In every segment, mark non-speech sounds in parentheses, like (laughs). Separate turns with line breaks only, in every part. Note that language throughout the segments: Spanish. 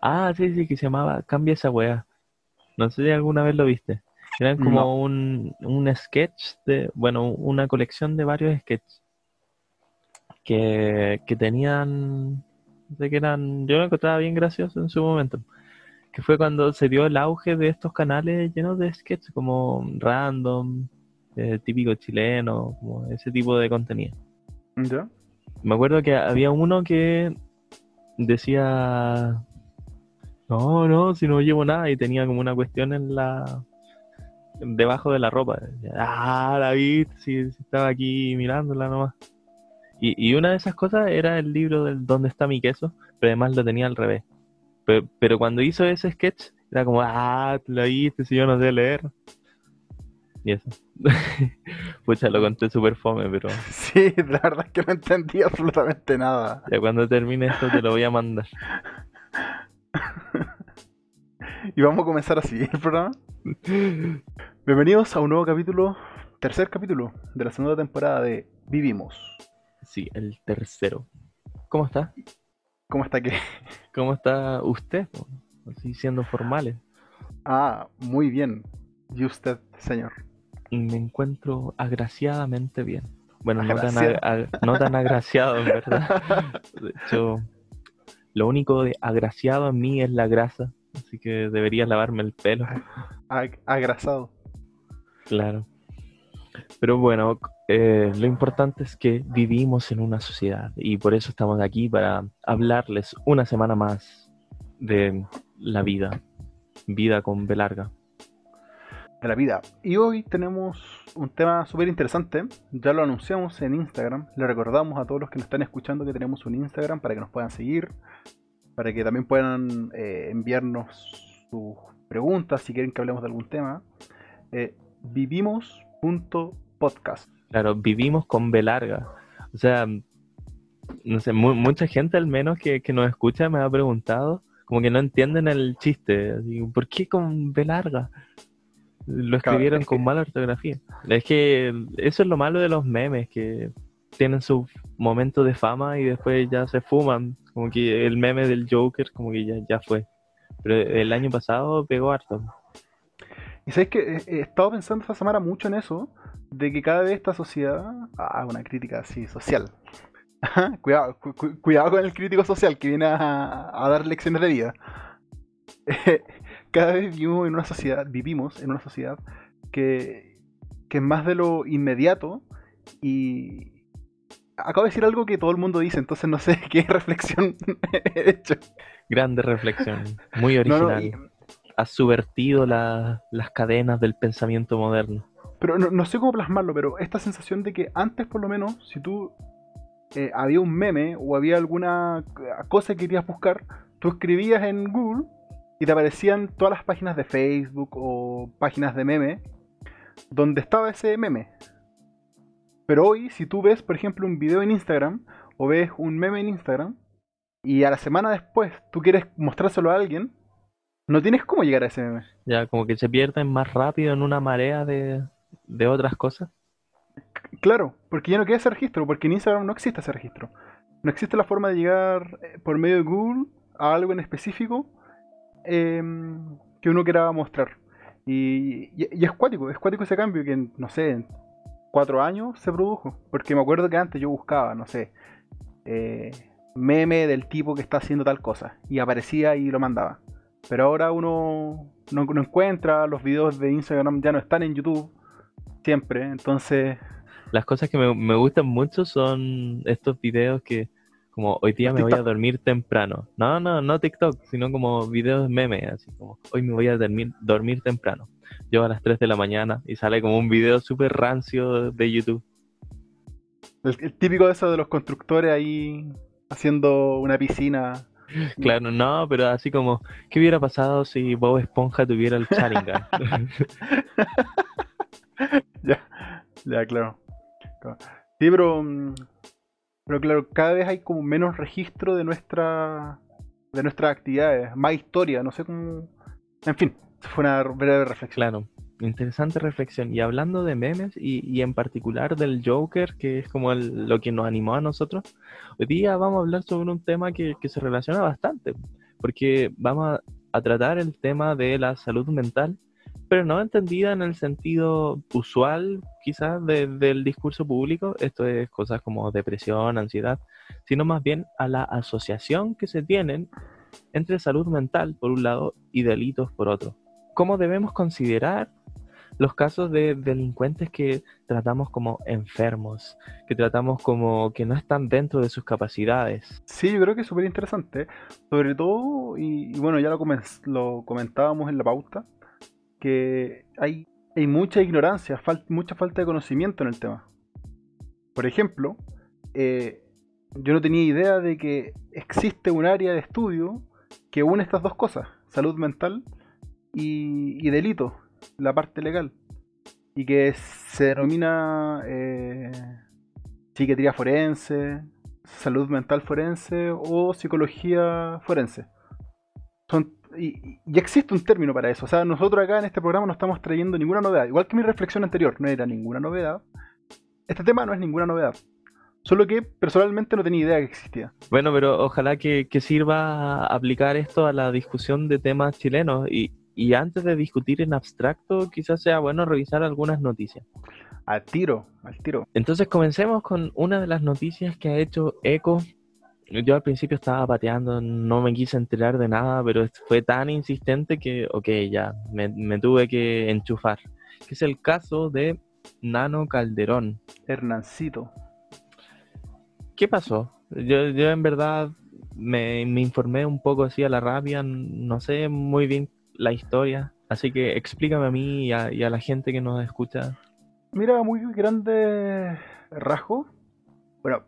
Ah, sí, sí, que se llamaba Cambia esa weá. No sé si alguna vez lo viste. Eran como
No.
un, un sketch de, bueno, una colección de varios sketches que, que tenían, no sé que eran, yo lo encontraba bien gracioso en su momento. Que fue cuando se dio el auge de estos canales llenos de sketches como random, eh, típico chileno, como ese tipo de contenido.
¿Ya?
Me acuerdo que había uno que decía, no, no, si no llevo nada, y tenía como una cuestión en la, debajo de la ropa. Ah, la viste, si, si estaba aquí mirándola nomás. Y, y una de esas cosas era el libro del ¿Dónde está mi queso? Pero además lo tenía al revés. Pero, pero cuando hizo ese sketch, era como, ah, lo viste, si yo no sé leer. Y eso. (laughs) Pucha, lo conté súper fome, pero (laughs)
Sí, la verdad es que no entendí absolutamente nada.
ya cuando termine esto te lo voy a mandar. (laughs) (laughs)
Y vamos a comenzar así el programa. Bienvenidos a un nuevo capítulo, tercer capítulo de la segunda temporada de Vivimos.
Sí, el tercero. ¿Cómo está?
¿Cómo está que?
¿Cómo está usted? Así siendo formales.
Ah, muy bien. ¿Y usted, señor?
Me encuentro agraciadamente bien. Bueno, no tan, no tan agraciado, en verdad. (laughs) De hecho, lo único de agraciado en mí es la grasa. Así que debería lavarme el pelo. (laughs)
Ag- agrasado.
Claro. Pero bueno, eh, lo importante es que vivimos en una sociedad y por eso estamos aquí para hablarles una semana más de la vida. Vida con B larga.
De la vida. Y hoy tenemos un tema súper interesante. Ya lo anunciamos en Instagram. Le recordamos a todos los que nos están escuchando que tenemos un Instagram para que nos puedan seguir. Para que también puedan eh, enviarnos sus preguntas si quieren que hablemos de algún tema. Eh, vivimos.podcast.
Claro, vivimos con B larga. O sea, no sé, mu- mucha gente al menos que, que nos escucha me ha preguntado, como que no entienden el chiste. ¿Por qué con B larga? Lo escribieron
es
con
que-
mala ortografía. Es que eso es lo malo de los memes, que tienen su momento de fama y después ya se fuman. Como que el meme del Joker, como que ya, ya fue. Pero el año pasado pegó harto.
Y sabes que eh, he estado pensando esta semana mucho en eso, de que cada vez esta sociedad, ah, una crítica así social. (laughs) Ajá, cuidado, cu- cu- cuidado con el crítico social que viene a, a dar lecciones de vida. (laughs) cada vez vivimos en una sociedad, vivimos en una sociedad que, que es más de lo inmediato y acabo de decir algo que todo el mundo dice, entonces no sé (laughs) qué reflexión (laughs) he hecho.
Grande reflexión, muy
No, no,
original.
y-
ha subvertido la- las cadenas del pensamiento moderno.
Pero no, no sé cómo plasmarlo, pero esta sensación de que antes por lo menos, si tú eh, había un meme o había alguna cosa que querías buscar, tú escribías en Google y te aparecían todas las páginas de Facebook o páginas de meme donde estaba ese meme. Pero hoy, si tú ves, por ejemplo, un video en Instagram o ves un meme en Instagram y a la semana después tú quieres mostrárselo a alguien, no tienes cómo llegar a ese meme.
Ya como que se pierden más rápido en una marea de, de otras cosas.
Claro, porque ya no queda ese registro, porque en Instagram no existe ese registro. No existe la forma de llegar eh, por medio de Google a algo en específico em, que uno quiera mostrar. Y, es cuático, es cuático ese cambio que, no sé, en cuatro años se produjo. Porque me acuerdo que antes yo buscaba, no sé, eh, meme del tipo que está haciendo tal cosa. Y aparecía y lo mandaba. Pero ahora uno no, encuentra, los videos de Instagram ya no están en YouTube. Siempre, entonces
Las cosas que me gustan mucho son estos videos que como hoy día me voy a dormir temprano. No, no, no TikTok, sino como videos meme, así como hoy me voy a dormir, dormir temprano. Yo a las 3 de la mañana y sale como un video súper rancio de YouTube.
El, el típico de eso de los constructores ahí haciendo una piscina. (laughs)
Claro, no, pero así como, ¿qué hubiera pasado si Bob Esponja tuviera el Sharingan? (laughs)
ya, ya, claro. Claro. Sí, pero, mm, pero claro, cada vez hay como menos registro de nuestra de nuestras actividades, más historia, no sé cómo. En fin, fue una breve reflexión.
Claro, interesante reflexión. Y hablando de memes y, y en particular del Joker, que es como el- lo que nos animó a nosotros, hoy día vamos a hablar sobre un tema que, que se relaciona bastante. porque vamos a, tratar el tema de la salud mental, pero no entendida en el sentido usual quizás del discurso público, esto es cosas como depresión, ansiedad, sino más bien a la asociación que se tienen entre salud mental por un lado y delitos por otro. ¿Cómo debemos considerar los casos de delincuentes que tratamos como enfermos, que tratamos como que no están dentro de sus capacidades.
Sí, yo creo que es súper interesante, sobre todo, y, bueno, ya lo, lo, comentábamos en la pauta, que hay, hay mucha ignorancia, mucha falta de conocimiento en el tema. Por ejemplo, eh, yo no tenía idea de que existe un área de estudio que une estas dos cosas, salud mental y, delito la parte legal y que se denomina eh, psiquiatría forense, salud mental forense o psicología forense. Son, y, existe un término para eso. O sea, nosotros acá en este programa no estamos trayendo ninguna novedad. Igual que mi reflexión anterior, no era ninguna novedad. Este tema no es ninguna novedad. Solo que personalmente no tenía idea que existía.
Bueno, pero ojalá que, que sirva aplicar esto a la discusión de temas chilenos y, y antes de discutir en abstracto, quizás sea bueno revisar algunas noticias.
Al tiro, al tiro.
Entonces comencemos con una de las noticias que ha hecho Eco. Yo al principio estaba pateando, no me quise enterar de nada, pero fue tan insistente que, ok, ya, me, tuve que enchufar. Que es el caso de Nano Calderón.
Hernancito.
¿Qué pasó? Yo, yo en verdad me, me informé un poco así a la rabia, no sé muy bien la historia. Así que explícame a mí y a, la gente que nos escucha.
Mira, muy grande rasgo. Bueno,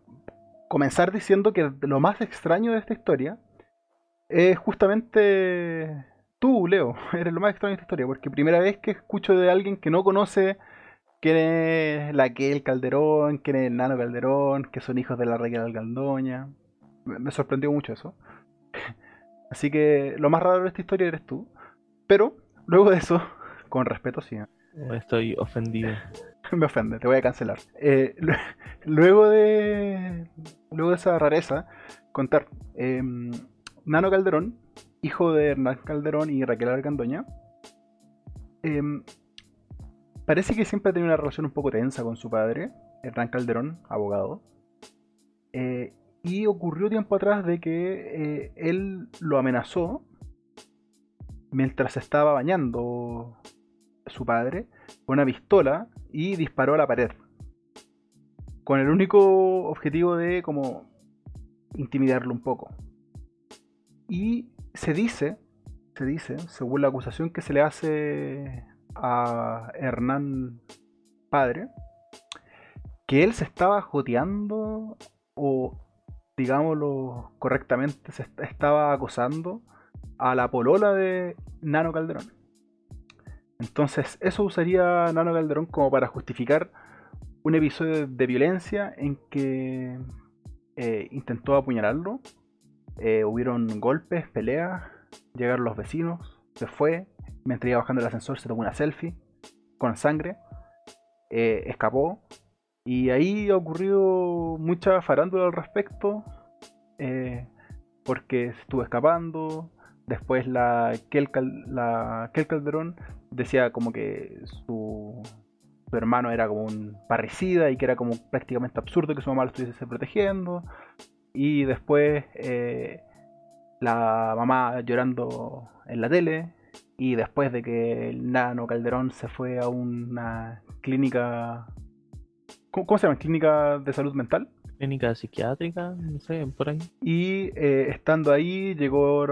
comenzar diciendo que lo más extraño de esta historia es justamente tú, Leo. (laughs) Eres lo más extraño de esta historia, porque primera vez que escucho de alguien que no conoce quién es la el Calderón, quién es el Nano Calderón, que son hijos de la Raquel Galdoña. Me sorprendió mucho eso. (laughs) Así que lo más raro de esta historia eres tú. Pero, luego de eso, (laughs) con respeto, sí. ¿eh?
Estoy ofendido. (laughs)
Me ofende, te voy a cancelar. Eh, (laughs) luego de. Luego de esa rareza, contar. Em, Nano Calderón, hijo de Hernán Calderón y Raquel Argandoña, em, parece que siempre ha tenido una relación un poco tensa con su padre, Hernán Calderón, abogado. Eh, y ocurrió tiempo atrás de que él lo amenazó mientras estaba bañando su padre con una pistola y disparó a la pared. Con el único objetivo de como intimidarlo un poco. Y se dice, se dice, según la acusación que se le hace a Hernán padre, que él se estaba joteando o digámoslo correctamente, se estaba acosando a la polola de Nano Calderón. Entonces, eso usaría Nano Calderón como para justificar un episodio de violencia en que eh, intentó apuñalarlo. Eh, hubieron golpes, peleas, llegaron los vecinos, se fue. Mientras iba bajando el ascensor, se tomó una selfie con sangre, eh, escapó. Y ahí ha ocurrido mucha farándula al respecto, porque estuvo escapando, Después la Kel, la Calderón decía como que su, hermano era como un parricida y que era como prácticamente absurdo que su mamá lo estuviese protegiendo. Y después eh, la mamá llorando en la tele. Y después de que el nano Calderón se fue a una clínica... ¿Cómo, se llama? ¿Clínica de salud mental?
clínica psiquiátrica, no sé, por ahí.
Y eh, estando ahí llegó,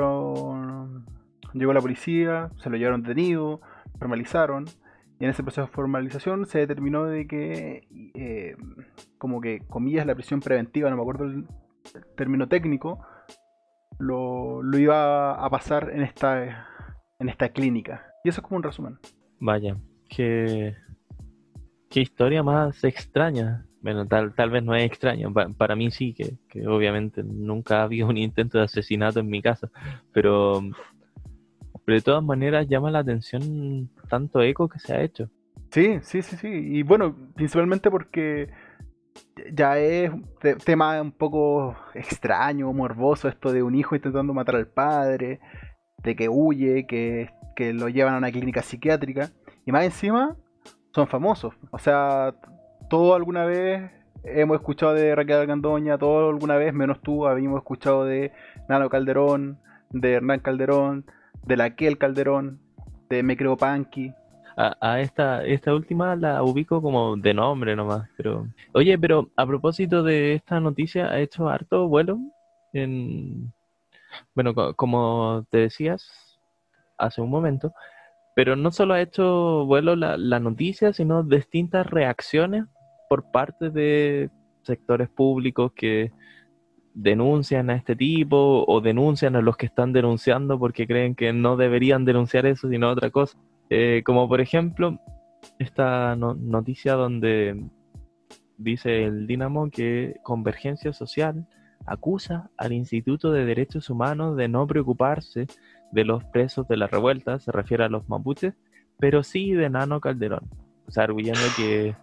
llegó la policía, se lo llevaron detenido, formalizaron. Y en ese proceso de formalización se determinó de que, eh, como que, comillas, la prisión preventiva, no me acuerdo el, término técnico, lo, lo, iba a pasar en esta, en esta clínica. Y eso es como un resumen.
Vaya, qué, historia más extraña. Bueno, tal, tal vez no es extraño, para mí sí, que, obviamente nunca ha habido un intento de asesinato en mi casa, pero, de todas maneras llama la atención tanto eco que se ha hecho.
Sí, sí, sí, sí, y bueno, principalmente porque ya es tema un poco extraño, morboso, esto de un hijo intentando matar al padre, de que huye, que, que lo llevan a una clínica psiquiátrica. Y más encima, son famosos. O sea, todo alguna vez hemos escuchado de Raquel Algandoña, todo alguna vez, menos tú, habíamos escuchado de Nano Calderón, de Hernán Calderón, de Laquel Calderón, de Me Creo Panky.
A, esta, esta última la ubico como de nombre nomás, pero... Oye, pero a propósito de esta noticia, ¿ha hecho harto vuelo? En... Bueno, como te decías hace un momento, pero no solo ha hecho vuelo la, la noticia, sino distintas reacciones por parte de sectores públicos que denuncian a este tipo o denuncian a los que están denunciando porque creen que no deberían denunciar eso sino otra cosa. Eh, como por ejemplo esta noticia donde dice el Dinamo que Convergencia Social acusa al Instituto de Derechos Humanos de no preocuparse de los presos de la revuelta, se refiere a los mapuches, pero sí de Nano Calderón. O sea, arguyendo que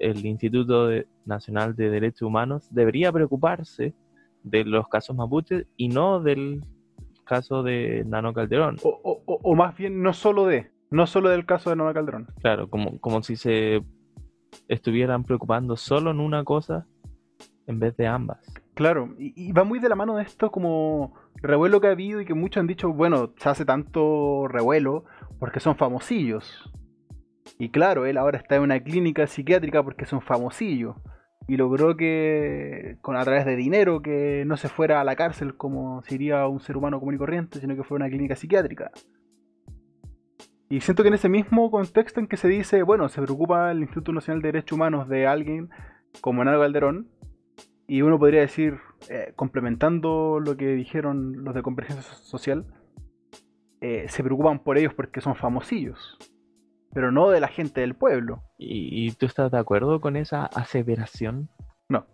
el Instituto Nacional de Derechos Humanos debería preocuparse de los casos mapuches y no del caso de Nano Calderón.
O, más bien, no solo de, no solo del caso de Nano Calderón.
Claro, como, como si se estuvieran preocupando solo en una cosa en vez de ambas.
Claro, y, va muy de la mano de esto como revuelo que ha habido y que muchos han dicho, bueno, se hace tanto revuelo porque son famosillos. Y claro, él ahora está en una clínica psiquiátrica porque es un famosillo y logró que, con a través de dinero, que no se fuera a la cárcel como sería un ser humano común y corriente, sino que fuera una clínica psiquiátrica. Y siento que en ese mismo contexto en que se dice, bueno, se preocupa el Instituto Nacional de Derechos Humanos de alguien como Enal Calderón, y uno podría decir, eh, complementando lo que dijeron los de Convergencia Social, eh, se preocupan por ellos porque son famosillos pero no de la gente del pueblo.
¿Y, tú estás de acuerdo con esa aseveración?
No.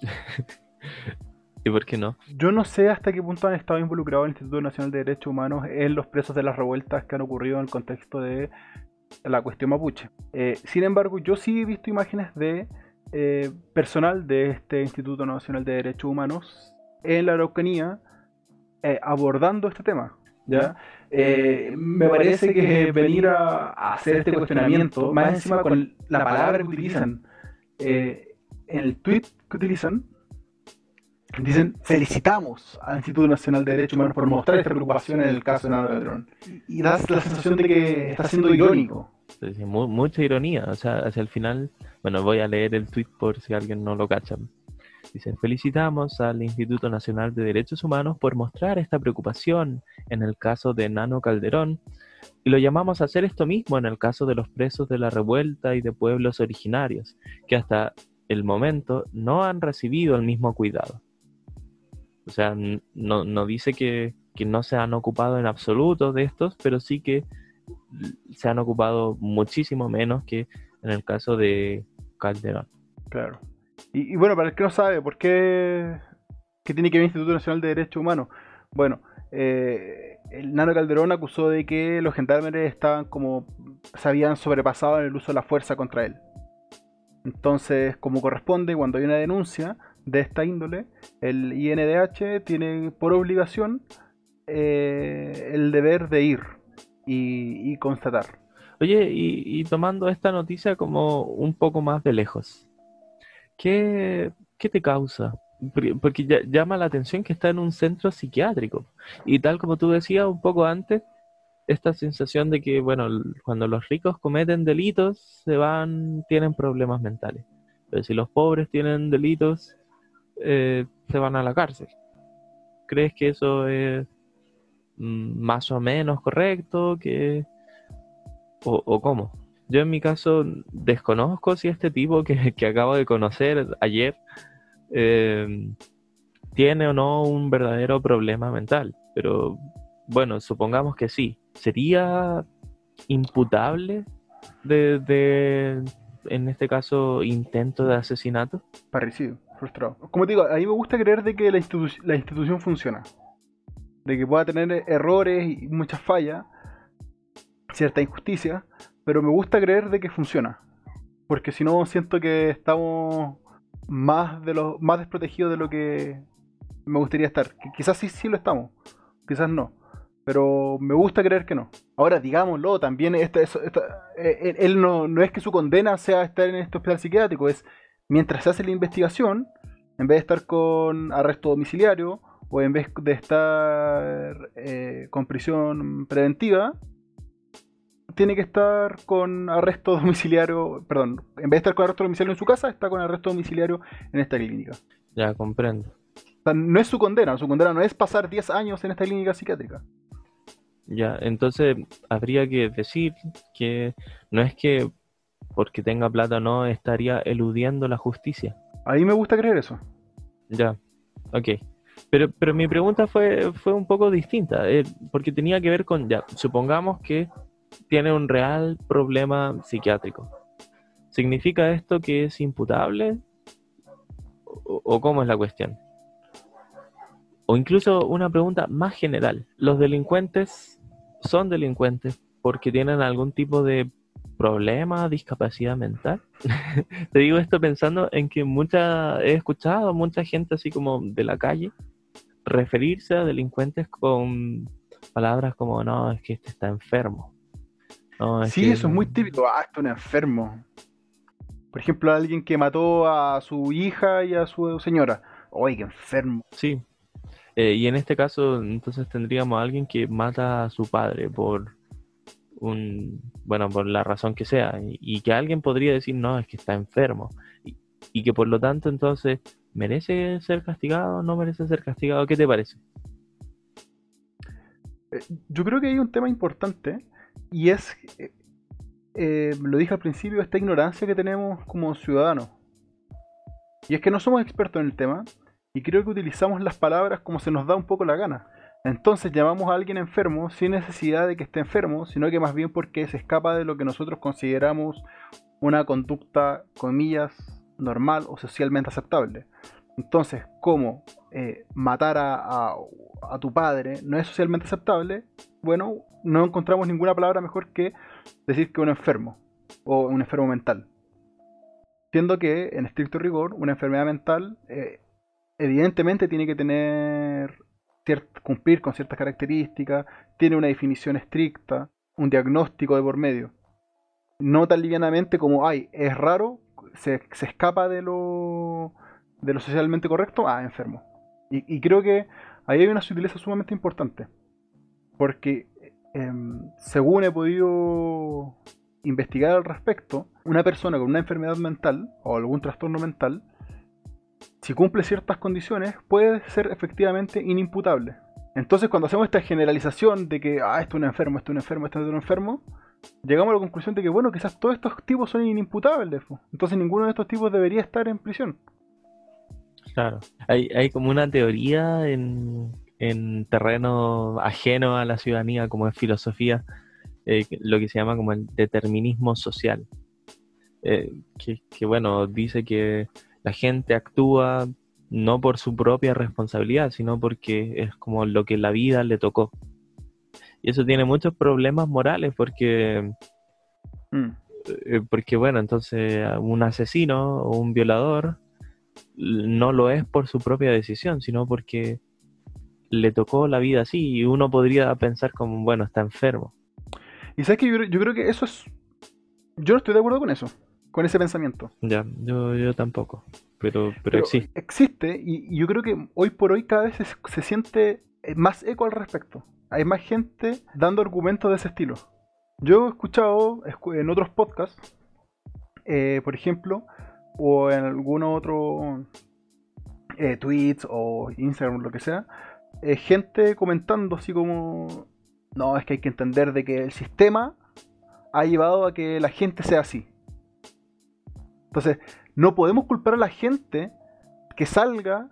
(laughs)
¿Y por qué no?
Yo no sé hasta qué punto han estado involucrados el Instituto Nacional de Derechos Humanos en los presos de las revueltas que han ocurrido en el contexto de la cuestión mapuche. Eh, sin embargo, yo sí he visto imágenes de eh, personal de este Instituto Nacional de Derechos Humanos en la Araucanía eh, abordando este tema. ¿ya? Eh, me parece que venir a, hacer este cuestionamiento, más encima con la palabra que utilizan, eh, en el tweet que utilizan, dicen felicitamos al Instituto Nacional de Derechos Humanos por mostrar esta preocupación en el caso de Nando Ladrón. Y, das la sensación de que está siendo irónico.
mucha ironía, o sea, hacia el final, bueno, voy a leer el tweet por si alguien no lo cacha. Dice, felicitamos al Instituto Nacional de Derechos Humanos por mostrar esta preocupación en el caso de Nano Calderón y lo llamamos a hacer esto mismo en el caso de los presos de la revuelta y de pueblos originarios, que hasta el momento no han recibido el mismo cuidado. O sea, no, dice que, que no se han ocupado en absoluto de estos, pero sí que se han ocupado muchísimo menos que en el caso de Calderón.
Claro. Y, bueno, para el que no sabe, ¿por qué, tiene que ver el Instituto Nacional de Derechos Humanos? Bueno, eh, el Nano Calderón acusó de que los gendarmes estaban como se habían sobrepasado en el uso de la fuerza contra él. Entonces, como corresponde, cuando hay una denuncia de esta índole, el INDH tiene por obligación eh, el deber de ir y, constatar.
Oye, y, tomando esta noticia como un poco más de lejos, ¿qué, te causa? Porque, llama la atención que está en un centro psiquiátrico. Y tal como tú decías un poco antes, esta sensación de que, bueno, cuando los ricos cometen delitos, se van, tienen problemas mentales. Pero si los pobres tienen delitos, eh, se van a la cárcel. ¿Crees que eso es mm, más o menos correcto? Que, o, ¿O cómo? Yo en mi caso desconozco si este tipo que, acabo de conocer ayer em, tiene o no un verdadero problema mental. Pero bueno, supongamos que sí. ¿Sería imputable de, en este caso, intento de asesinato?
Parecido, frustrado. Como digo, a mí me gusta creer de que la, la institución funciona. De que pueda tener errores y muchas fallas, cierta injusticia, pero me gusta creer de que funciona. Porque si no, siento que estamos más de lo más desprotegido de lo que me gustaría estar. quizás sí, sí lo estamos, quizás no. Pero me gusta creer que no. Ahora, digámoslo, también eh, él, no, no, es que su condena sea estar en este hospital psiquiátrico, es mientras se hace la investigación, en vez de estar con arresto domiciliario o en vez de estar eh, con prisión preventiva, tiene que estar con arresto domiciliario, perdón, en vez de estar con arresto domiciliario en su casa, está con arresto domiciliario en esta clínica.
Ya, comprendo.
no es su condena, su condena no es pasar 10 años en esta clínica psiquiátrica.
Ya, entonces habría que decir que no es que porque tenga plata no estaría eludiendo la justicia.
A mí me gusta creer eso.
Ya, ok. Pero, pero mi pregunta fue, fue un poco distinta, eh, porque tenía que ver con, ya, supongamos que tiene un real problema psiquiátrico. ¿Significa esto que es imputable? ¿O, cómo es la cuestión? O incluso una pregunta más general. ¿Los delincuentes son delincuentes porque tienen algún tipo de problema, discapacidad mental? (laughs) Te digo esto pensando en que mucha, he escuchado a mucha gente así como de la calle referirse a delincuentes con palabras como no, es que este está enfermo
sí, eso es muy típico. Ah, esto es un enfermo. Por ejemplo, alguien que mató a su hija y a su señora. ¡Ay, qué enfermo!
Sí. Eh, y en este caso, entonces tendríamos a alguien que mata a su padre por un. Bueno, por la razón que sea. Y, que alguien podría decir, no, es que está enfermo. Y, y que por lo tanto, entonces, ¿merece ser castigado o no merece ser castigado? ¿Qué te parece?
Eh, yo creo que hay un tema importante y es, eh, lo dije al principio, esta ignorancia que tenemos como ciudadanos. Y es que no somos expertos en el tema y creo que utilizamos las palabras como se nos da un poco la gana. Entonces llamamos a alguien enfermo sin necesidad de que esté enfermo, sino que más bien porque se escapa de lo que nosotros consideramos una conducta, comillas, normal o socialmente aceptable. Entonces, como eh, matar a, tu padre no es socialmente aceptable, bueno, no encontramos ninguna palabra mejor que decir que un enfermo o un enfermo mental. Siendo que, en estricto rigor, una enfermedad mental eh, evidentemente tiene que tener cumplir con ciertas características, tiene una definición estricta, un diagnóstico de por medio. No tan livianamente como, ay, es raro, se, se escapa de lo de lo socialmente correcto a enfermo. Y, creo que ahí hay una sutileza sumamente importante. Porque em, según he podido investigar al respecto, una persona con una enfermedad mental o algún trastorno mental, si cumple ciertas condiciones, puede ser efectivamente inimputable. Entonces, cuando hacemos esta generalización de que, ah, esto es un enfermo, esto es un enfermo, esto es un enfermo, llegamos a la conclusión de que, bueno, quizás todos estos tipos son inimputables. Entonces, ninguno de estos tipos debería estar en prisión.
Claro. Hay, hay como una teoría en, terreno ajeno a la ciudadanía, como es filosofía, eh, lo que se llama como el determinismo social. Eh, que, bueno, dice que la gente actúa no por su propia responsabilidad, sino porque es como lo que la vida le tocó. Y eso tiene muchos problemas morales porque, mm. eh, porque bueno, entonces un asesino o un violador no lo es por su propia decisión, sino porque le tocó la vida así y uno podría pensar como, bueno, está enfermo.
Y sabes que yo, creo que eso es... Yo no estoy de acuerdo con eso, con ese pensamiento.
Ya, yo, yo tampoco, pero, pero, existe.
Existe y, yo creo que hoy por hoy cada vez se, siente más eco al respecto. Hay más gente dando argumentos de ese estilo. Yo he escuchado en otros podcasts, eh, por ejemplo, o en algún otro eh, tweets o Instagram, lo que sea, eh, gente comentando así como, no, es que hay que entender de que el sistema ha llevado a que la gente sea así. Entonces, no podemos culpar a la gente que salga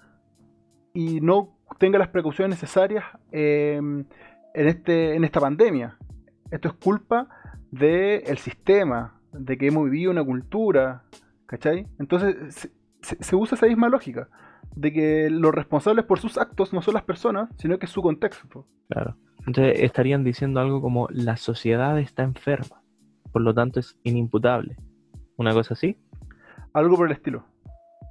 y no tenga las precauciones necesarias em, en, este, en esta pandemia. Esto es culpa del sistema, de que hemos vivido una cultura, ¿Cachai? Entonces se, usa esa misma lógica, de que los responsables por sus actos no son las personas, sino que es su contexto.
Claro. Entonces estarían diciendo algo como la sociedad está enferma, por lo tanto es inimputable. ¿Una cosa así?
Algo por el estilo.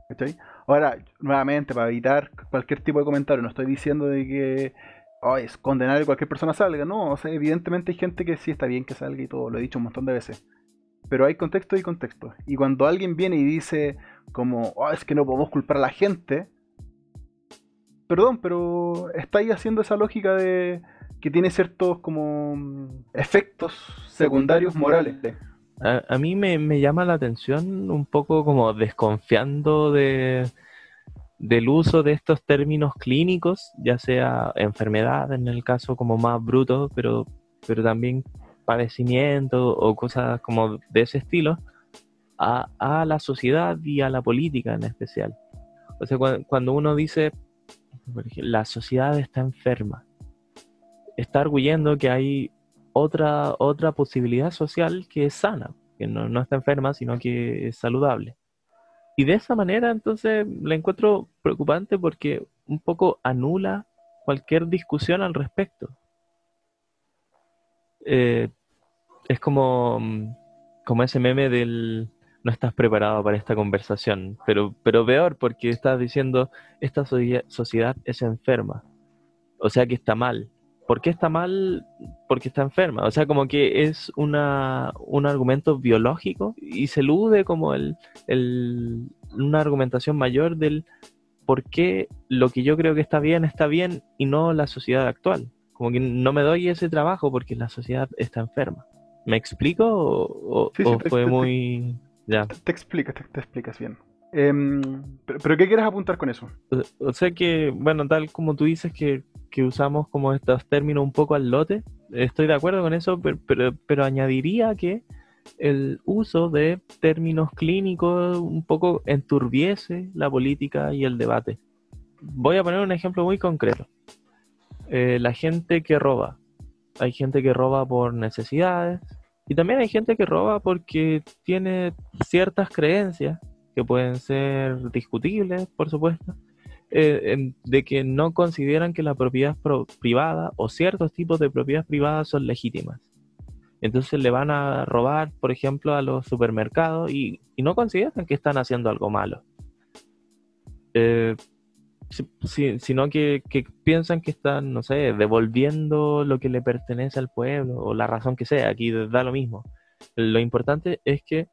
¿Cachai? Ahora, nuevamente, para evitar cualquier tipo de comentario, no estoy diciendo de que oh, es condenar a cualquier persona salga, no, o sea, evidentemente hay gente que sí está bien que salga y todo, lo he dicho un montón de veces. Pero hay contexto y contexto. Y cuando alguien viene y dice como, oh, es que no podemos culpar a la gente, perdón, pero estáis haciendo esa lógica de que tiene ciertos como efectos secundarios morales.
A, mí me, llama la atención un poco como desconfiando de, del uso de estos términos clínicos, ya sea enfermedad en el caso como más bruto, pero, pero también padecimiento o cosas como de ese estilo, a, la sociedad y a la política en especial. O sea, cuando uno dice, la sociedad está enferma, está arguyendo que hay otra, otra posibilidad social que es sana, que no, no está enferma, sino que es saludable. Y de esa manera, entonces, la encuentro preocupante porque un poco anula cualquier discusión al respecto. Eh, es como, como ese meme del no estás preparado para esta conversación, pero, pero peor porque estás diciendo esta sociedad es enferma, o sea que está mal. ¿Por qué está mal? Porque está enferma. O sea, como que es una, un argumento biológico y se elude como el, el, una argumentación mayor del por qué lo que yo creo que está bien está bien y no la sociedad actual. Como que no me doy ese trabajo porque la sociedad está enferma. ¿Me explico o, fue muy...
Ya. Te, explicas, te, explicas bien. Em, pero, ¿qué quieres apuntar con eso?
O, sea que, bueno, tal como tú dices que, usamos como estos términos un poco al lote, estoy de acuerdo con eso, pero, pero, añadiría que el uso de términos clínicos un poco enturbiese la política y el debate. Voy a poner un ejemplo muy concreto. Eh, la gente que roba. Hay gente que roba por necesidades, y también hay gente que roba porque tiene ciertas creencias que pueden ser discutibles, por supuesto, eh, de que no consideran que la propiedad privada o ciertos tipos de propiedad privada son legítimas. Entonces le van a robar, por ejemplo, a los supermercados y, no consideran que están haciendo algo malo. Eh, sino que, piensan que están, no sé, devolviendo lo que le pertenece al pueblo o la razón que sea, aquí da lo mismo. Lo importante es que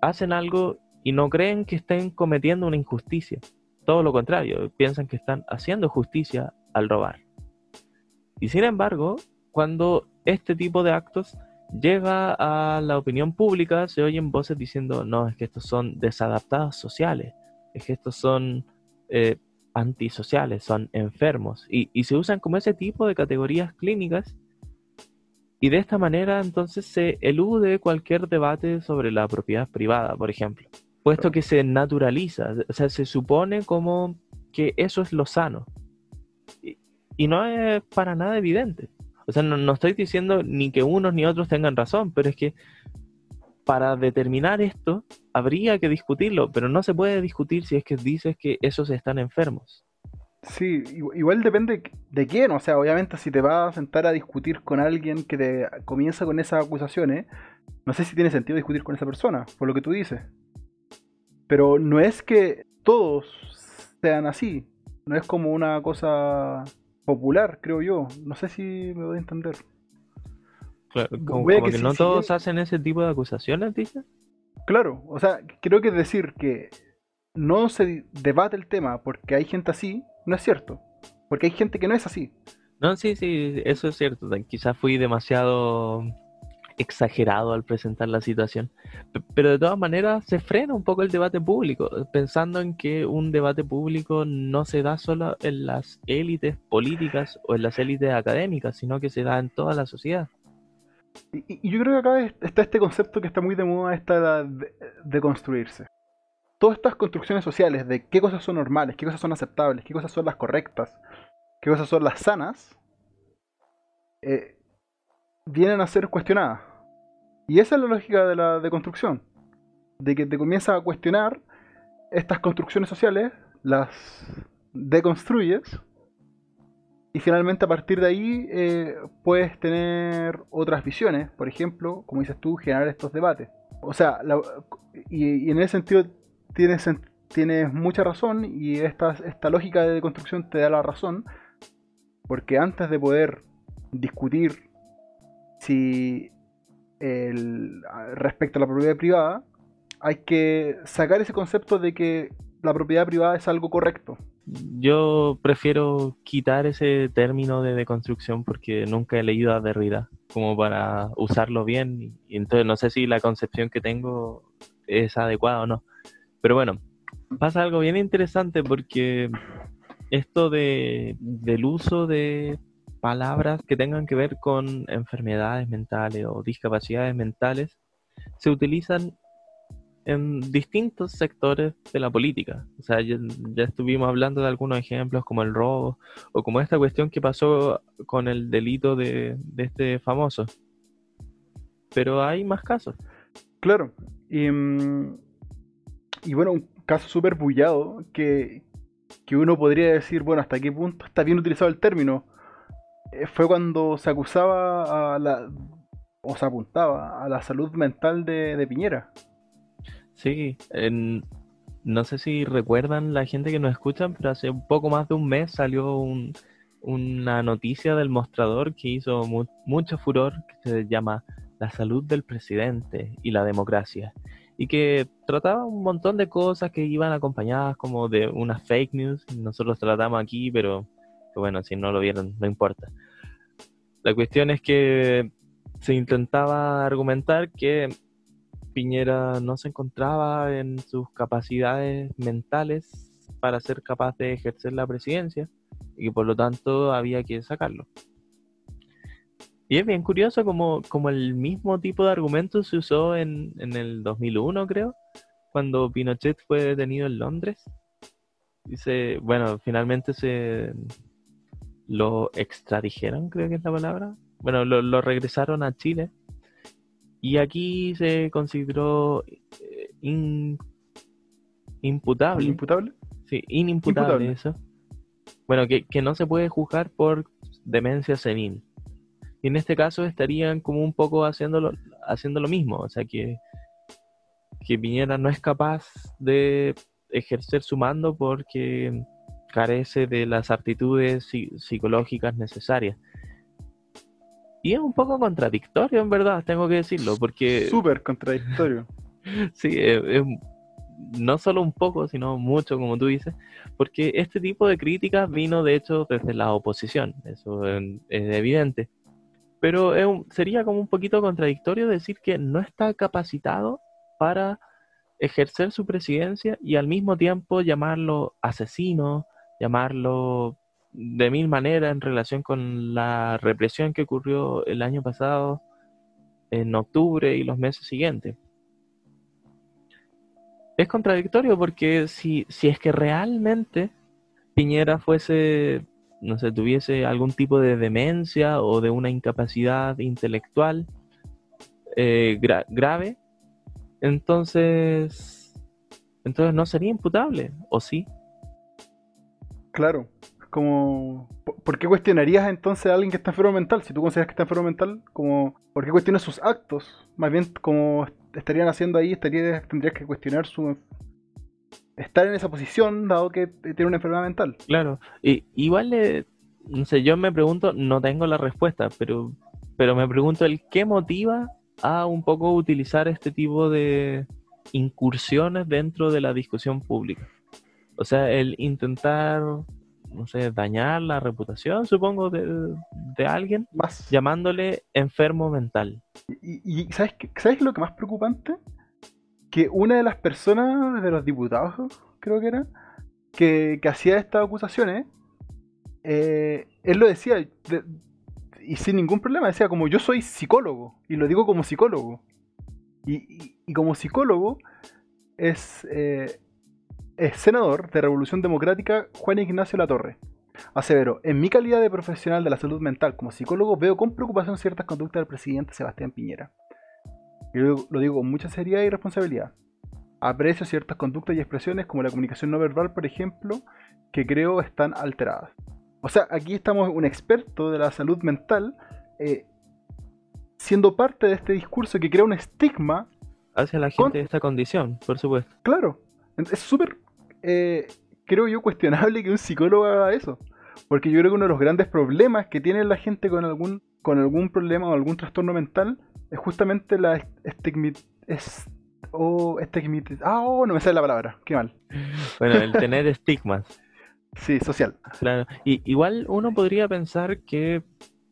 hacen algo y no creen que estén cometiendo una injusticia. Todo lo contrario, piensan que están haciendo justicia al robar. Y sin embargo, cuando este tipo de actos llega a la opinión pública, se oyen voces diciendo, no, es que estos son desadaptados sociales, es que estos son eh, antisociales, son enfermos. Y, se usan como ese tipo de categorías clínicas. Y de esta manera entonces se elude cualquier debate sobre la propiedad privada, por ejemplo, puesto que se naturaliza, o sea, se supone como que eso es lo sano. Y, no es para nada evidente. O sea, no, no estoy diciendo ni que unos ni otros tengan razón, pero es que para determinar esto habría que discutirlo, pero no se puede discutir si es que dices que esos están enfermos.
Sí, igual depende de quién, o sea, obviamente si te vas a sentar a discutir con alguien que te comienza con esas acusaciones, no sé si tiene sentido discutir con esa persona, por lo que tú dices. Pero no es que todos sean así, no es como una cosa popular, creo yo, no sé si me voy a entender.
Claro, como, que, no todos hacen ese tipo de acusaciones, dice.
Claro, o sea, creo que decir que no se debate el tema porque hay gente así, no es cierto. Porque hay gente que no es así.
No, sí, sí, eso es cierto. Quizás fui demasiado exagerado al presentar la situación. Pero de todas maneras se frena un poco el debate público, pensando en que un debate público no se da solo en las élites políticas o en las élites académicas, sino que se da en toda la sociedad.
Y, yo creo que acá está este concepto que está muy de moda, esta de, construirse. Todas estas construcciones sociales de qué cosas son normales, qué cosas son aceptables, qué cosas son las correctas, qué cosas son las sanas, eh, vienen a ser cuestionadas. Y esa es la lógica de la deconstrucción. De que te comienzas a cuestionar estas construcciones sociales, las deconstruyes y finalmente a partir de ahí eh, puedes tener otras visiones, por ejemplo, como dices tú, generar estos debates. O sea, y, en ese sentido tiene, tienes mucha razón y esta, esta lógica de construcción te da la razón, porque antes de poder discutir si el, respecto a la propiedad privada, hay que sacar ese concepto de que la propiedad privada es algo correcto.
Yo prefiero quitar ese término de deconstrucción porque nunca he leído a Derrida como para usarlo bien y entonces no sé si la concepción que tengo es adecuada o no. Pero bueno, pasa algo bien interesante porque esto de, del uso de palabras que tengan que ver con enfermedades mentales o discapacidades mentales se utilizan en distintos sectores de la política. O sea, ya, estuvimos hablando de algunos ejemplos como el robo o como esta cuestión que pasó con el delito de, este famoso. Pero hay más casos.
Claro. Y, mm, y bueno, un caso súper bullado que, que uno podría decir, bueno, hasta qué punto está bien utilizado el término eh, fue cuando se acusaba a la, o se apuntaba a la salud mental de, Piñera.
Sí, no sé si recuerdan la gente que nos escucha, pero hace un poco más de un mes salió una noticia del mostrador que hizo mucho furor, que se llama La salud del presidente y la democracia, y que trataba un montón de cosas que iban acompañadas como de unas fake news, nosotros tratamos aquí, pero bueno, si no lo vieron, no importa. La cuestión es que se intentaba argumentar que Piñera no se encontraba en sus capacidades mentales para ser capaz de ejercer la presidencia y por lo tanto había que sacarlo. Y es bien curioso como, como el mismo tipo de argumento se usó en, en el 2001, creo, cuando Pinochet fue detenido en Londres. Dice, bueno, finalmente se, lo extradijeron, creo que es la palabra. Bueno, lo, regresaron a Chile. Y aquí se consideró eh, imputable.
¿Imputable?
Sí, inimputable eso. Bueno, que, no se puede juzgar por demencia senil. Y en este caso estarían como un poco haciéndolo, haciendo lo mismo. O sea que, que Piñera no es capaz de ejercer su mando porque carece de las aptitudes psicológicas necesarias. Y es un poco contradictorio, en verdad, tengo que decirlo, porque...
Súper contradictorio. (laughs)
sí, es, no solo un poco, sino mucho, como tú dices, porque este tipo de críticas vino, de hecho, desde la oposición, eso es, evidente. Pero sería como un poquito contradictorio decir que no está capacitado para ejercer su presidencia y al mismo tiempo llamarlo asesino, llamarlo de mil maneras en relación con la represión que ocurrió el año pasado en octubre y los meses siguientes. Es contradictorio porque si, si es que realmente Piñera fuese, no sé, tuviese algún tipo de demencia o de una incapacidad intelectual eh, grave, entonces, entonces no sería imputable, ¿o sí?
Claro, como, ¿por qué cuestionarías entonces a alguien que está enfermo mental? Si tú consideras que está enfermo mental, como, ¿por qué cuestionas sus actos? Más bien, como estarían haciendo ahí, estarías, tendrías que cuestionar su estar en esa posición, dado que tiene una enfermedad mental.
Claro, y igual, le, no sé, yo me pregunto, no tengo la respuesta, pero, pero me pregunto el qué motiva a un poco utilizar este tipo de incursiones dentro de la discusión pública. O sea, el intentar, no sé, dañar la reputación, supongo, de, alguien, más. llamándole enfermo mental.
¿Y, ¿sabes, ¿sabes lo que más preocupante? Que una de las personas de los diputados, creo que era, que, hacía estas acusaciones, eh, él lo decía, y sin ningún problema, decía como yo soy psicólogo, y lo digo como psicólogo. Y, como psicólogo es, eh, es senador de Revolución Democrática Juan Ignacio Latorre. Aseveró, en mi calidad de profesional de la salud mental como psicólogo veo con preocupación ciertas conductas del presidente Sebastián Piñera. Y lo digo con mucha seriedad y responsabilidad. Aprecio ciertas conductas y expresiones como la comunicación no verbal, por ejemplo, que creo están alteradas. O sea, aquí estamos un experto de la salud mental eh, siendo parte de este discurso que crea un estigma
hacia la gente de esta condición, por supuesto.
Claro, es súper eh, creo yo cuestionable que un psicólogo haga eso. Porque yo creo que uno de los grandes problemas que tiene la gente con algún, con algún problema o algún trastorno mental es justamente la estigmit... Es, oh, Ah, oh, no me sale la palabra. Qué mal. (laughs)
Bueno, el tener estigmas.
Sí, social.
Claro. Y, igual uno podría pensar que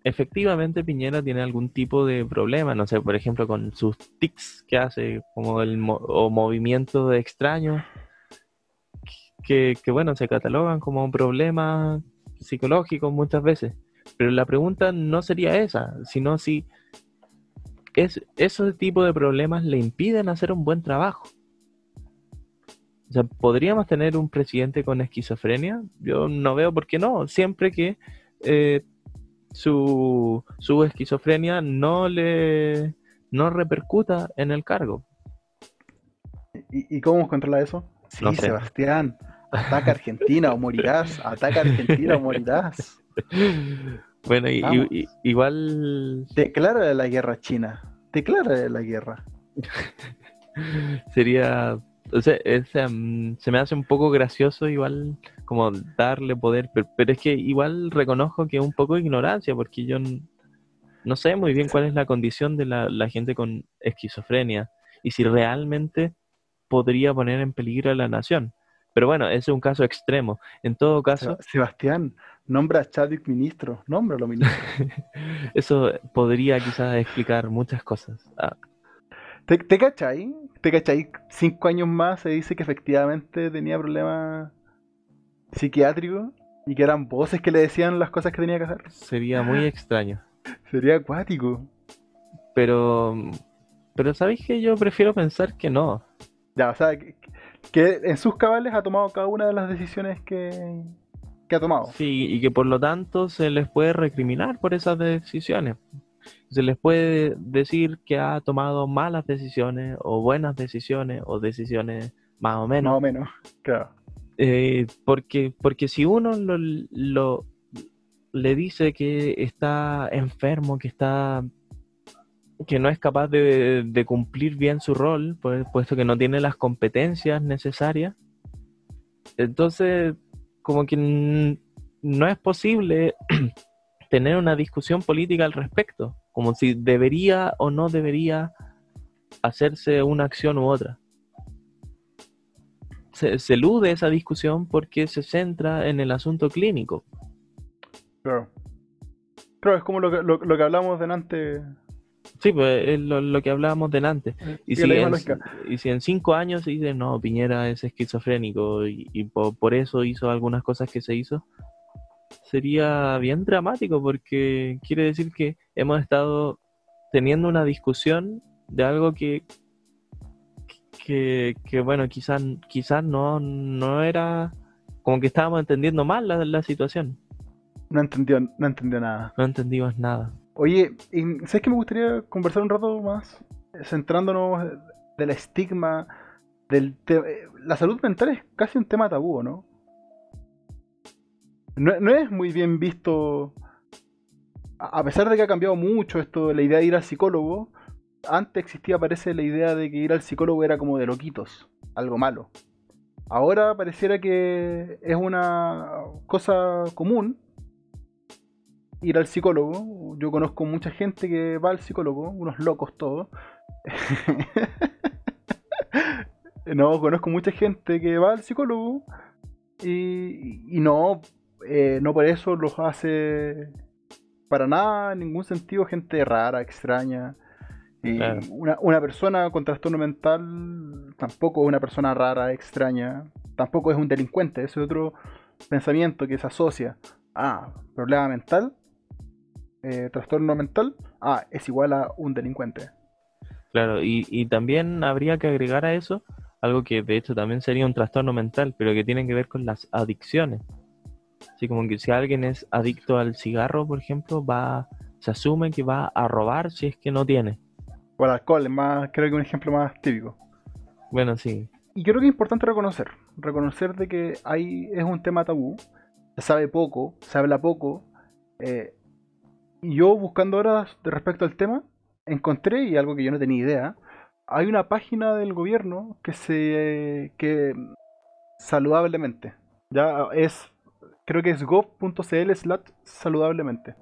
efectivamente Piñera tiene algún tipo de problema, no sé, por ejemplo, con sus tics que hace, como el o movimiento de extraños, que, bueno, se catalogan como problemas psicológicos muchas veces. Pero la pregunta no sería esa, sino si es, esos tipos de problemas le impiden hacer un buen trabajo. O sea, ¿podríamos tener un presidente con esquizofrenia? Yo no veo por qué no. Siempre que eh, su, su esquizofrenia no le no repercuta en el cargo.
¿Y, cómo controla eso? Sí, Sebastián, ataca Argentina o morirás, ataca Argentina o morirás. (laughs)
Bueno, y, igual...
Declara la guerra china, declara la guerra. (laughs)
Sería o sea, mm, se me hace un poco gracioso igual como darle poder, pero, es que igual reconozco que es un poco de ignorancia, porque yo no sé muy bien cuál es la condición de la, gente con esquizofrenia y si realmente podría poner en peligro a la nación. Pero bueno, ese es un caso extremo. En todo caso...
Sebastián, nombra a Chadwick ministro, nómbralo ministro. (laughs)
Eso podría quizás explicar muchas cosas. Ah.
¿Te, ¿Te cachai? ¿Te cachai? Cinco años más se dice que efectivamente tenía problemas psiquiátricos y que eran voces que le decían las cosas que tenía que hacer.
Sería muy extraño. (laughs)
Sería acuático.
Pero, pero ¿sabéis que yo prefiero pensar que no?
Ya, o sea, que, en sus cabales ha tomado cada una de las decisiones que, que ha tomado.
Sí, y que por lo tanto se les puede recriminar por esas decisiones. Se les puede decir que ha tomado malas decisiones o buenas decisiones o decisiones más o menos.
Más o menos, claro.
Eh, porque, porque si uno lo, le dice que está enfermo, que está que no es capaz de, cumplir bien su rol, pues, puesto que no tiene las competencias necesarias, entonces como que no es posible (clears throat) tener una discusión política al respecto, como si debería o no debería hacerse una acción u otra. Se, elude esa discusión porque se centra en el asunto clínico.
Claro. Claro, es como lo que, lo, que hablamos delante.
Sí, pues es lo, que hablábamos delante. Y, si en, y si en cinco años se dice, no, Piñera es esquizofrénico y, por, eso hizo algunas cosas que se hizo, sería bien dramático porque quiere decir que hemos estado teniendo una discusión de algo que, que, bueno, quizás quizás no, no era como que estábamos entendiendo mal la, situación.
No entendió, no entendió nada.
No entendimos nada.
Oye, ¿sabes que me gustaría conversar un rato más? Centrándonos del estigma, del la salud mental es casi un tema tabú, ¿no? no, es muy bien visto, a pesar de que ha cambiado mucho esto, la idea de ir al psicólogo, antes existía, parece, la idea de que ir al psicólogo era como de loquitos, algo malo. Ahora pareciera que es una cosa común ir al psicólogo. Yo conozco mucha gente que va al psicólogo, unos locos todos. (laughs) no, conozco mucha gente que va al psicólogo y, y no eh, no por eso los hace para nada, en ningún sentido, gente rara, extraña. Y una, persona con trastorno mental tampoco es una persona rara, extraña, tampoco es un delincuente, ese es otro pensamiento que se asocia. Ah, problema mental, eh, trastorno mental, ah, es igual a un delincuente.
Claro, y, y también habría que agregar a eso algo que de hecho también sería un trastorno mental, pero que tiene que ver con las adicciones. Así como que si alguien es adicto al cigarro, por ejemplo, va, se asume que va a robar si es que no tiene.
O al alcohol, es más, creo que un ejemplo más típico.
Bueno, sí.
Y creo que es importante reconocer, reconocer de que hay, es un tema tabú, se sabe poco, se habla poco. Eh, yo buscando ahora respecto al tema, encontré, y algo que yo no tenía idea, hay una página del gobierno que se que saludablemente. Ya es, creo que es gov.cl slash saludablemente.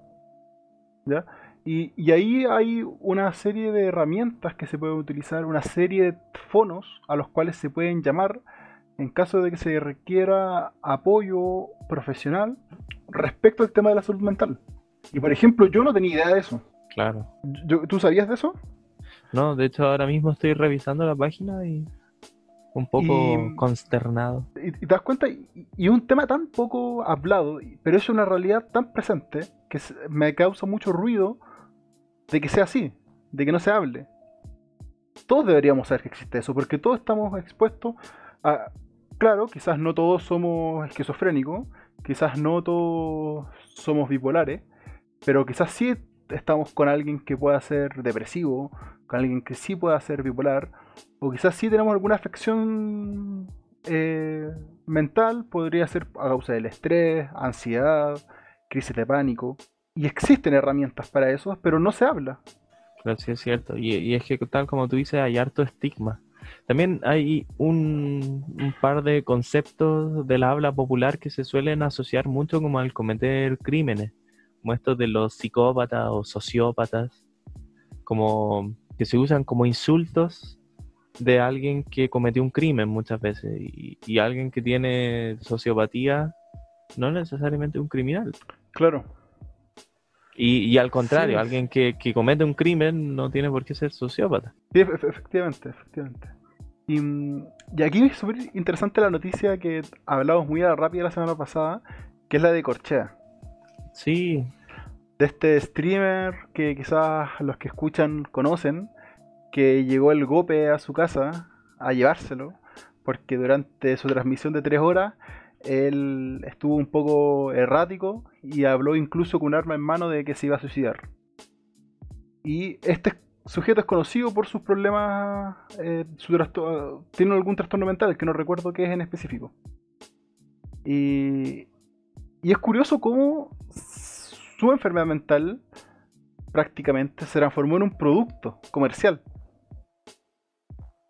¿Ya? Y, y, ahí hay una serie de herramientas que se pueden utilizar, una serie de fonos a los cuales se pueden llamar en caso de que se requiera apoyo profesional respecto al tema de la salud mental. Y por ejemplo, yo no tenía idea de eso.
Claro.
¿Tú sabías de eso?
No, de hecho ahora mismo estoy revisando la página y un poco consternado.
Y, te das cuenta, y, un tema tan poco hablado, pero es una realidad tan presente que me causa mucho ruido de que sea así, de que no se hable. Todos deberíamos saber que existe eso, porque todos estamos expuestos a... Claro, quizás no todos somos esquizofrénicos, quizás no todos somos bipolares, pero quizás sí estamos con alguien que pueda ser depresivo, con alguien que sí pueda ser bipolar, o quizás sí tenemos alguna afección eh, mental, podría ser a causa del estrés, ansiedad, crisis de pánico. Y existen herramientas para eso, pero no se habla.
Claro, sí es cierto. Y, es que tal como tú dices, hay harto estigma. También hay un, un, par de conceptos de la habla popular que se suelen asociar mucho como al cometer crímenes, como estos de los psicópatas o sociópatas, como que se usan como insultos de alguien que cometió un crimen muchas veces y, alguien que tiene sociopatía no necesariamente un criminal.
Claro.
Y, al contrario, alguien que, comete un crimen no tiene por qué ser sociópata.
Sí, efectivamente, efectivamente. Y, y aquí es súper interesante la noticia que hablamos muy a la rápida la semana pasada, que es la de Corchea.
Sí,
de este streamer que quizás los que escuchan conocen, que llegó el gope a su casa a llevárselo, porque durante su transmisión de tres horas él estuvo un poco errático y habló incluso con un arma en mano de que se iba a suicidar. Y este sujeto es conocido por sus problemas, eh, tiene algún trastorno mental que no recuerdo qué es en específico. Y, y es curioso cómo su enfermedad mental prácticamente se transformó en un producto comercial.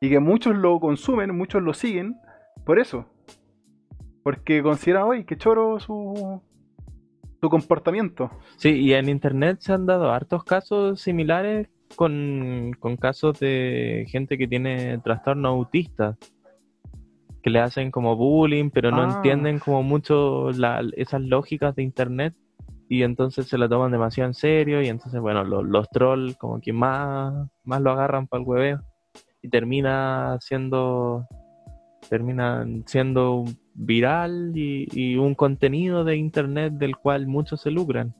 Y que muchos lo consumen, muchos lo siguen por eso. Porque consideran, hoy que choro su, su comportamiento.
Sí, y en internet se han dado hartos casos similares con, con casos de gente que tiene trastorno autista. Que le hacen como bullying, pero no ah. entienden como mucho esas lógicas de internet y entonces se la toman demasiado en serio y entonces, bueno, los trolls como que más, más lo agarran para el hueveo y termina siendo, terminan siendo viral y, un contenido de internet del cual muchos se lucran.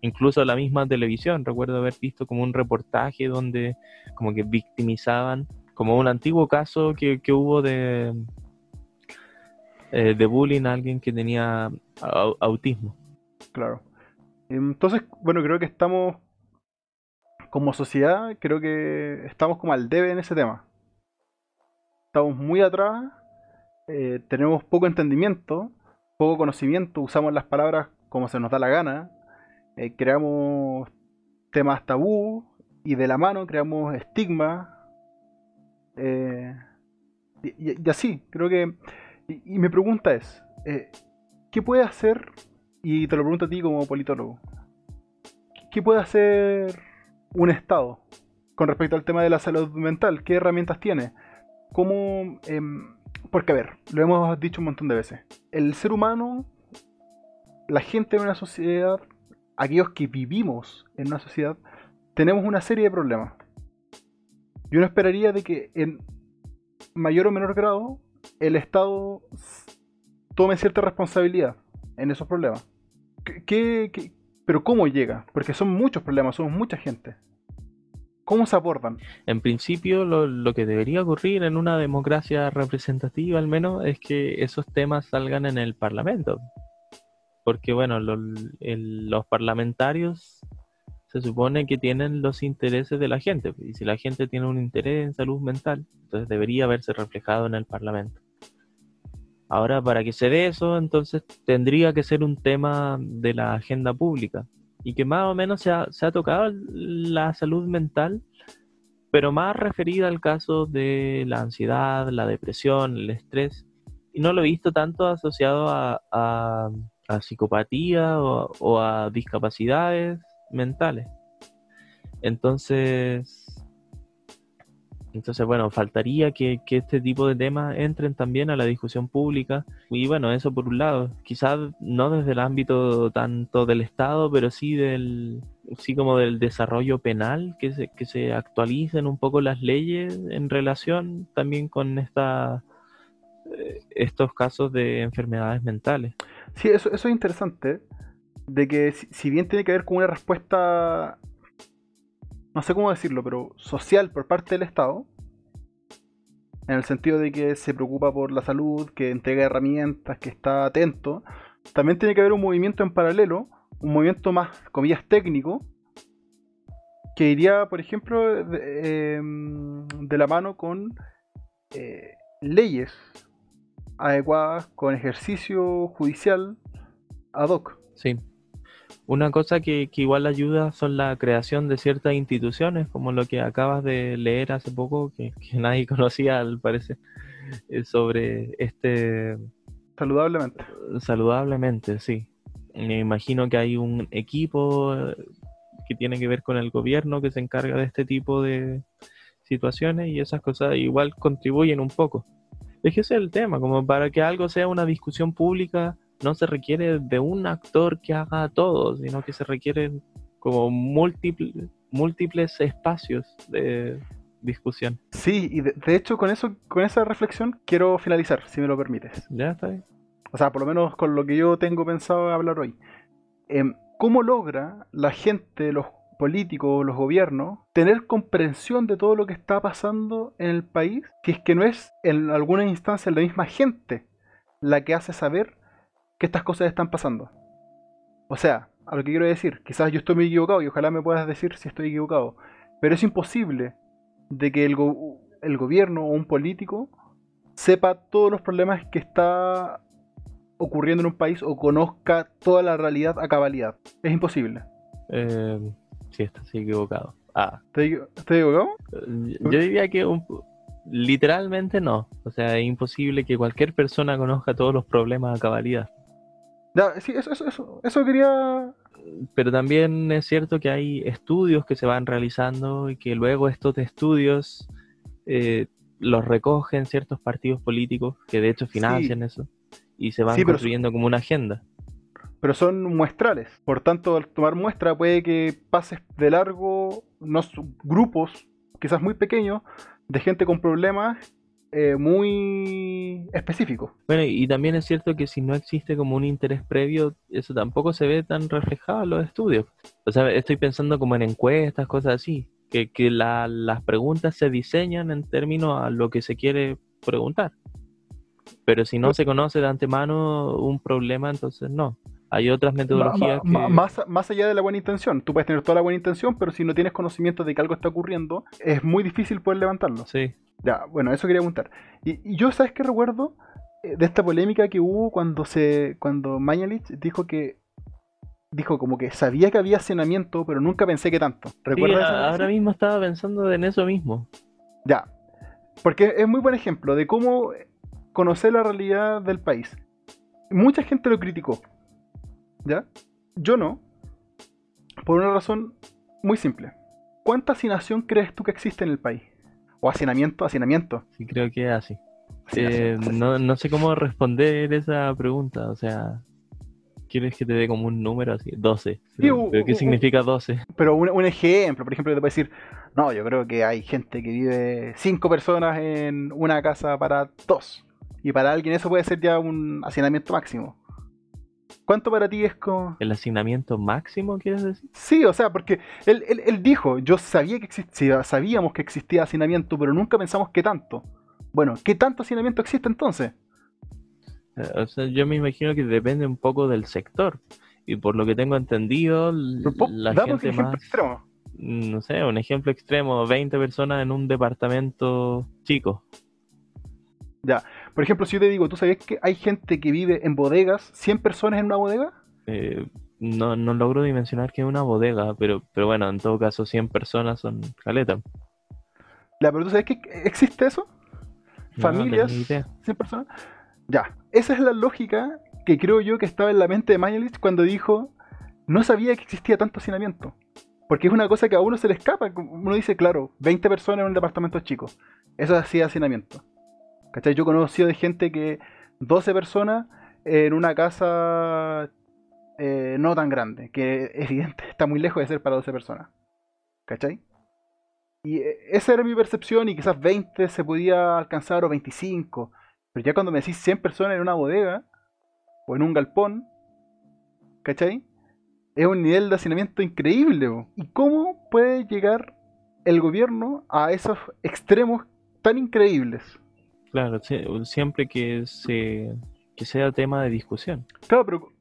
Incluso la misma televisión, recuerdo haber visto como un reportaje donde como que victimizaban, como un antiguo caso que, hubo de, eh, de bullying a alguien que tenía autismo.
Claro. Entonces, bueno, creo que estamos, como sociedad, creo que estamos como al debe en ese tema. Estamos muy atrás, eh, tenemos poco entendimiento, poco conocimiento, usamos las palabras como se nos da la gana, eh, creamos temas tabú y de la mano creamos estigma. Eh, y, así, creo que... Y, y mi pregunta es, ¿qué puede hacer y te lo pregunto a ti como politólogo. ¿Qué puede hacer un Estado con respecto al tema de la salud mental? ¿Qué herramientas tiene? ¿Cómo...? Em, porque, a ver, lo hemos dicho un montón de veces. El ser humano, la gente en una sociedad, aquellos que vivimos en una sociedad, tenemos una serie de problemas. Yo no esperaría de que en mayor o menor grado el Estado tome cierta responsabilidad en esos problemas. ¿Qué, pero cómo llega? Porque son muchos problemas, somos mucha gente. ¿Cómo se abordan?
En principio, lo, que debería ocurrir en una democracia representativa, al menos, es que esos temas salgan en el Parlamento. Porque, bueno, los parlamentarios se supone que tienen los intereses de la gente. Y si la gente tiene un interés en salud mental, entonces debería verse reflejado en el Parlamento. Ahora, para que se dé eso, entonces tendría que ser un tema de la agenda pública y que más o menos se ha, tocado la salud mental, pero más referida al caso de la ansiedad, la depresión, el estrés, y no lo he visto tanto asociado a, a, psicopatía o a discapacidades mentales. Entonces, entonces, bueno, faltaría que, este tipo de temas entren también a la discusión pública. Y bueno, eso por un lado, quizás no desde el ámbito tanto del Estado, pero sí del sí como del desarrollo penal, que se, que se actualicen un poco las leyes en relación también con esta, eh, estos casos de enfermedades mentales.
Sí, eso, eso es interesante, de que si bien tiene que ver con una respuesta no sé cómo decirlo, pero social por parte del Estado, en el sentido de que se preocupa por la salud, que entrega herramientas, que está atento, también tiene que haber un movimiento en paralelo, un movimiento más, comillas, técnico, que iría, por ejemplo, de, de la mano con eh, leyes adecuadas, con ejercicio judicial ad hoc.
Sí. Una cosa que, que, igual ayuda son la creación de ciertas instituciones, como lo que acabas de leer hace poco, que, que (laughs) nadie conocía al parecer, eh, sobre este...
Saludablemente.
Saludablemente, sí. Me imagino que hay un equipo eh, que tiene que ver con el gobierno que se encarga de este tipo de situaciones y esas cosas igual contribuyen un poco. Es que ese es el tema, como para que algo sea una discusión pública no se requiere de un actor que haga todo, sino que se requieren como múltiples, múltiples espacios de discusión.
Sí, y de, de, hecho con eso, con esa reflexión quiero finalizar, si me lo permites.
Ya está bien.
O sea, por lo menos con lo que yo tengo pensado hablar hoy. Eh, ¿Cómo logra la gente, los políticos, los gobiernos, tener comprensión de todo lo que está pasando en el país, que es que no es en alguna instancia la misma gente la que hace saber que estas cosas están pasando. O sea, a lo que quiero decir, quizás yo estoy muy equivocado y ojalá me puedas decir si estoy equivocado, pero es imposible de que el, go el gobierno o un político sepa todos los problemas que está ocurriendo en un país o conozca toda la realidad a cabalidad. Es imposible.
Eh, sí, estás equivocado. Ah.
¿Estoy, ¿Estoy equivocado?
Yo diría que un, literalmente no. O sea, es imposible que cualquier persona conozca todos los problemas a cabalidad.
Ya, sí, eso, eso, eso, eso quería...
Pero también es cierto que hay estudios que se van realizando y que luego estos estudios eh, los recogen ciertos partidos políticos que de hecho financian sí. eso y se van sí, construyendo como una agenda.
Pero son muestrales, por tanto al tomar muestra puede que pases de largo unos grupos, quizás muy pequeños, de gente con problemas eh, muy específico.
Bueno, y también es cierto que si no existe como un interés previo, eso tampoco se ve tan reflejado en los estudios. O sea, estoy pensando como en encuestas, cosas así, que, que la, las preguntas se diseñan en términos a lo que se quiere preguntar. Pero si no se conoce de antemano un problema, entonces no. Hay otras metodologías
que... Más, más allá de la buena intención. Tú puedes tener toda la buena intención, pero si no tienes conocimiento de que algo está ocurriendo, es muy difícil poder levantarlo.
Sí.
Ya, bueno, eso quería preguntar. Y, y yo, ¿sabes qué recuerdo? Eh, de esta polémica que hubo cuando se cuando Mañalich dijo que dijo como que sabía que había hacinamiento, pero nunca pensé que tanto.
¿Recuerdas sí, ahora mismo estaba pensando en eso mismo.
Ya. Porque es muy buen ejemplo de cómo conocer la realidad del país. Mucha gente lo criticó. ¿Ya? Yo no. Por una razón muy simple. ¿Cuánta hacinación crees tú que existe en el país? ¿O hacinamiento? ¿Hacinamiento?
Sí, creo que es así. Eh, no, no sé cómo responder esa pregunta. O sea, ¿quieres que te dé como un número así? 12. Pero,
Sí,
¿pero ¿Qué significa 12?
Pero un, un ejemplo, por ejemplo, te puedo decir, no, yo creo que hay gente que vive cinco personas en una casa para dos. Y para alguien eso puede ser ya un hacinamiento máximo. ¿Cuánto para ti es como...?
¿El asignamiento máximo, quieres decir?
Sí, o sea, porque él, él, él dijo, yo sabía que existía, sabíamos que existía hacinamiento, pero nunca pensamos que tanto. Bueno, ¿qué tanto hacinamiento existe entonces?
Eh, O sea, yo me imagino que depende un poco del sector. Y por lo que tengo entendido, la
un
gente
ejemplo
más,
extremo.
no sé, un ejemplo extremo, 20 personas en un departamento chico.
Por ejemplo, si yo te digo, ¿tú sabías que hay gente que vive en bodegas, 100 personas en una bodega?
Eh, no, no logro dimensionar que es una bodega, pero, pero bueno, en todo caso 100 personas son caleta.
Ya, pero ¿tú sabes que existe eso? Familias,
no tengo idea.
100 personas. Ya, esa es la lógica que creo yo que estaba en la mente de Mayelich cuando dijo no sabía que existía tanto hacinamiento. Porque es una cosa que a uno se le escapa. Uno dice, claro, 20 personas en un departamento chico. Eso es así hacinamiento. ¿Cachai? Yo he conocido de gente que 12 personas en una casa eh, no tan grande, que (laughs) evidente está muy lejos de ser para 12 personas. ¿Cachai? Y eh, esa era mi percepción y quizás 20 se podía alcanzar o 25. Pero ya cuando me decís 100 personas en una bodega o en un galpón, ¿cachai? Es un nivel de hacinamiento increíble. ¿Y cómo puede llegar el gobierno a esos extremos tan increíbles?
Claro, siempre que, se, que sea tema de discusión.
Claro, pero...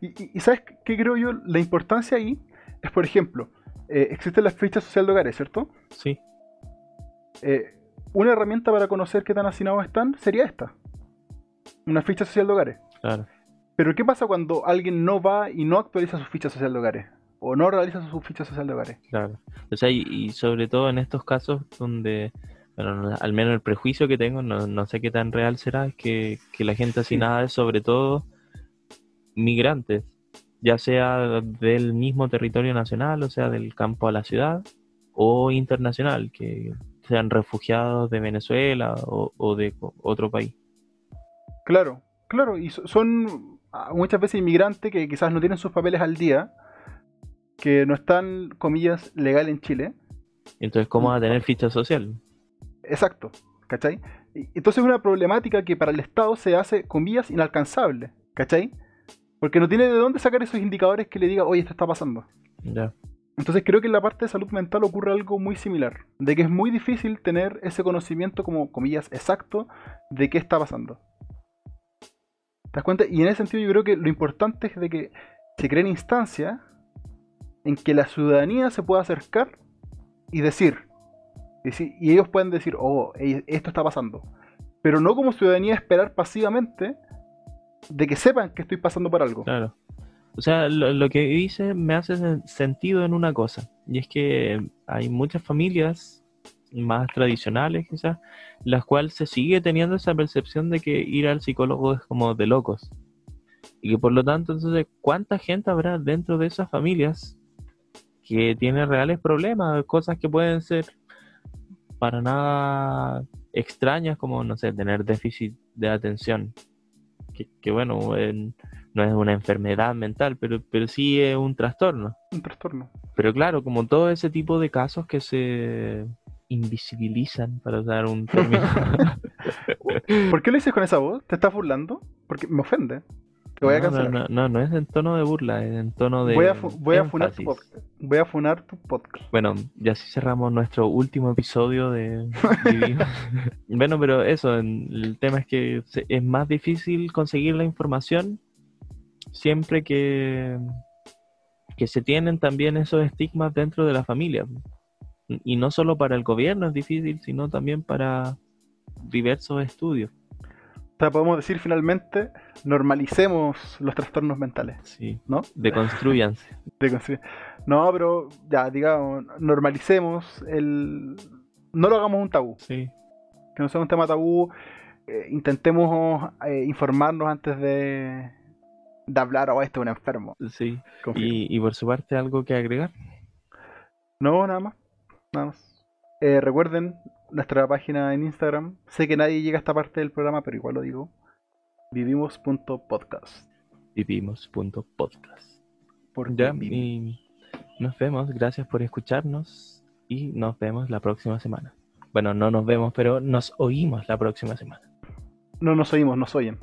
Y, ¿sabes qué creo yo? La importancia ahí es, por ejemplo, eh, existen las fichas sociales de hogares, ¿cierto?
Sí.
Eh, una herramienta para conocer qué tan hacinados están sería esta. Una ficha social de hogares.
Claro.
Pero ¿qué pasa cuando alguien no va y no actualiza su ficha social de hogares? O no realiza su ficha social de hogares.
Claro. O sea, y, sobre todo en estos casos donde, bueno, al menos el prejuicio que tengo, no, sé qué tan real será, es que, la gente hacinada es sobre todo migrantes, ya sea del mismo territorio nacional, o sea, del campo a la ciudad, o internacional, que sean refugiados de Venezuela o, de otro país.
Claro, claro, y son muchas veces inmigrantes que quizás no tienen sus papeles al día, que no están, comillas, legal en Chile.
Entonces, ¿cómo va a tener ficha social?
Exacto, ¿cachai? Entonces es una problemática que para el Estado se hace, comillas, inalcanzable, ¿cachai? Porque no tiene de dónde sacar esos indicadores que le diga, oye, esto está pasando.
Ya.
Entonces creo que en la parte de salud mental ocurre algo muy similar, de que es muy difícil tener ese conocimiento como, comillas, exacto de qué está pasando. ¿Te das cuenta? Y en ese sentido yo creo que lo importante es de que se creen instancias en que la ciudadanía se pueda acercar y decir, y ellos pueden decir, oh, esto está pasando. Pero no como ciudadanía esperar pasivamente de que sepan que estoy pasando por algo.
Claro. O sea, lo, que dice me hace sentido en una cosa, y es que hay muchas familias más tradicionales quizás, las cuales se sigue teniendo esa percepción de que ir al psicólogo es como de locos. Y que por lo tanto, entonces, ¿cuánta gente habrá dentro de esas familias que tiene reales problemas, cosas que pueden ser para nada extrañas como, no sé, tener déficit de atención? Que, que bueno, en, no es una enfermedad mental, pero, pero sí es un trastorno.
Un trastorno.
Pero claro, como todo ese tipo de casos que se invisibilizan, para usar un (laughs) término.
¿Por qué lo dices con esa voz? ¿Te estás burlando? Porque me ofende. Te voy a cancelar.
No, no, no, es en tono de burla, es en tono de.
Voy a, voy a funar tu podcast. Voy a funar tu podcast.
Bueno, ya así cerramos nuestro último episodio de. (laughs) bueno, pero eso, el tema es que es más difícil conseguir la información siempre que, que se tienen también esos estigmas dentro de la familia. Y no solo para el gobierno es difícil, sino también para diversos estudios.
O sea, podemos decir finalmente, normalicemos los trastornos mentales.
Sí. ¿No? Deconstruyanse. (laughs)
no, pero ya, digamos, normalicemos el. No lo hagamos un tabú.
Sí.
Que no sea un tema tabú. Eh, intentemos eh, informarnos antes de, de hablar o oh, este es un enfermo.
Sí. ¿Y, por su parte algo que agregar?
No, nada más. Nada más. Eh, recuerden nuestra página en Instagram. Sé que nadie llega a esta parte del programa, pero igual lo digo. Vivimos.podcast.
Vivimos.podcast. Por ya, y nos vemos. Gracias por escucharnos. Y nos vemos la próxima semana. Bueno, no nos vemos, pero nos oímos la próxima semana.
No nos oímos, nos oyen.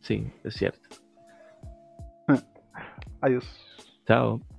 Sí, es cierto. (laughs)
Adiós.
Chao.